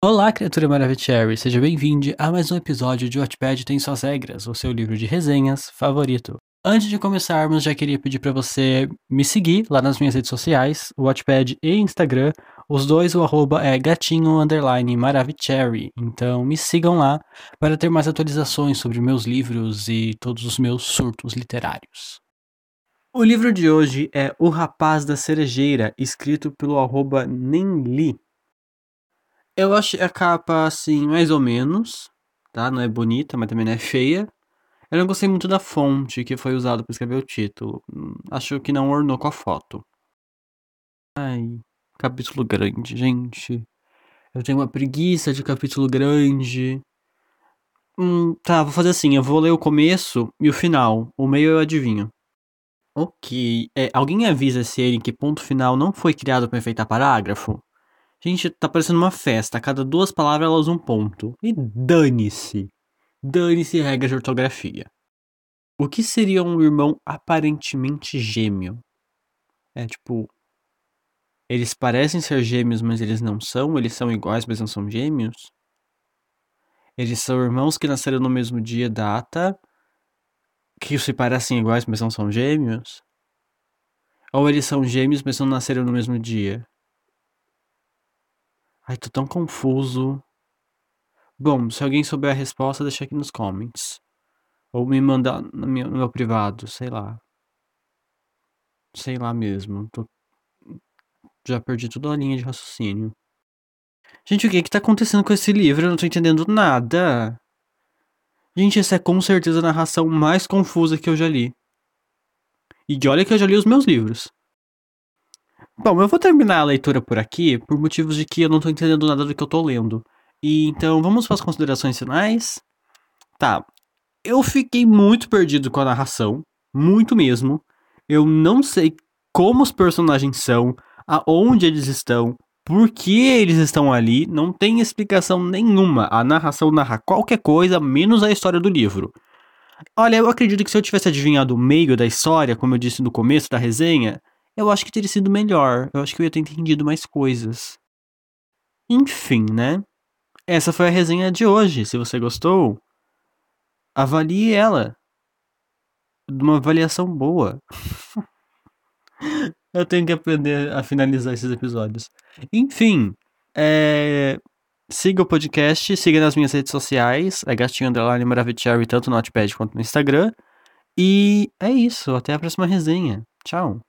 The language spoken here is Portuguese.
Olá, criatura Maravicherry, seja bem-vindo a mais um episódio de Wattpad Tem Suas Regras, o seu livro de resenhas favorito. Antes de começarmos, já queria pedir para você me seguir lá nas minhas redes sociais, o Wattpad e Instagram. Os dois, o arroba é gatinho underline maravicherry. Então me sigam lá para ter mais atualizações sobre meus livros e todos os meus surtos literários. O livro de hoje é O Rapaz da Cerejeira, escrito pelo arroba Nenli. Eu achei a capa assim, mais ou menos, tá? Não é bonita, mas também não é feia. Eu não gostei muito da fonte que foi usada para escrever o título. Acho que não ornou com a foto. Ai, capítulo grande, gente. Eu tenho uma preguiça de capítulo grande. Hum, tá, vou fazer assim, eu vou ler o começo e o final. O meio eu adivinho. Ok. É, alguém avisa se ele que ponto final não foi criado para enfeitar parágrafo? Gente, tá parecendo uma festa. A cada duas palavras ela usa um ponto. E dane-se. Dane-se regras de ortografia. O que seria um irmão aparentemente gêmeo? É tipo. Eles parecem ser gêmeos, mas eles não são? Eles são iguais, mas não são gêmeos? Eles são irmãos que nasceram no mesmo dia, data, que se parecem iguais, mas não são gêmeos? Ou eles são gêmeos, mas não nasceram no mesmo dia? Ai, tô tão confuso. Bom, se alguém souber a resposta, deixa aqui nos comments. Ou me manda no meu, no meu privado, sei lá. Sei lá mesmo. Tô... Já perdi toda a linha de raciocínio. Gente, o que que tá acontecendo com esse livro? Eu não tô entendendo nada. Gente, essa é com certeza a narração mais confusa que eu já li. E olha que eu já li os meus livros. Bom, eu vou terminar a leitura por aqui, por motivos de que eu não tô entendendo nada do que eu tô lendo. E então, vamos para as considerações finais? Tá. Eu fiquei muito perdido com a narração, muito mesmo. Eu não sei como os personagens são, aonde eles estão, por que eles estão ali, não tem explicação nenhuma. A narração narra qualquer coisa, menos a história do livro. Olha, eu acredito que se eu tivesse adivinhado o meio da história, como eu disse no começo da resenha, eu acho que teria sido melhor. Eu acho que eu ia ter entendido mais coisas. Enfim, né? Essa foi a resenha de hoje. Se você gostou, avalie ela. De uma avaliação boa. eu tenho que aprender a finalizar esses episódios. Enfim, é... siga o podcast, siga nas minhas redes sociais, é gatinho underline maravicherry, tanto no Notepad quanto no Instagram. E é isso, até a próxima resenha. Tchau.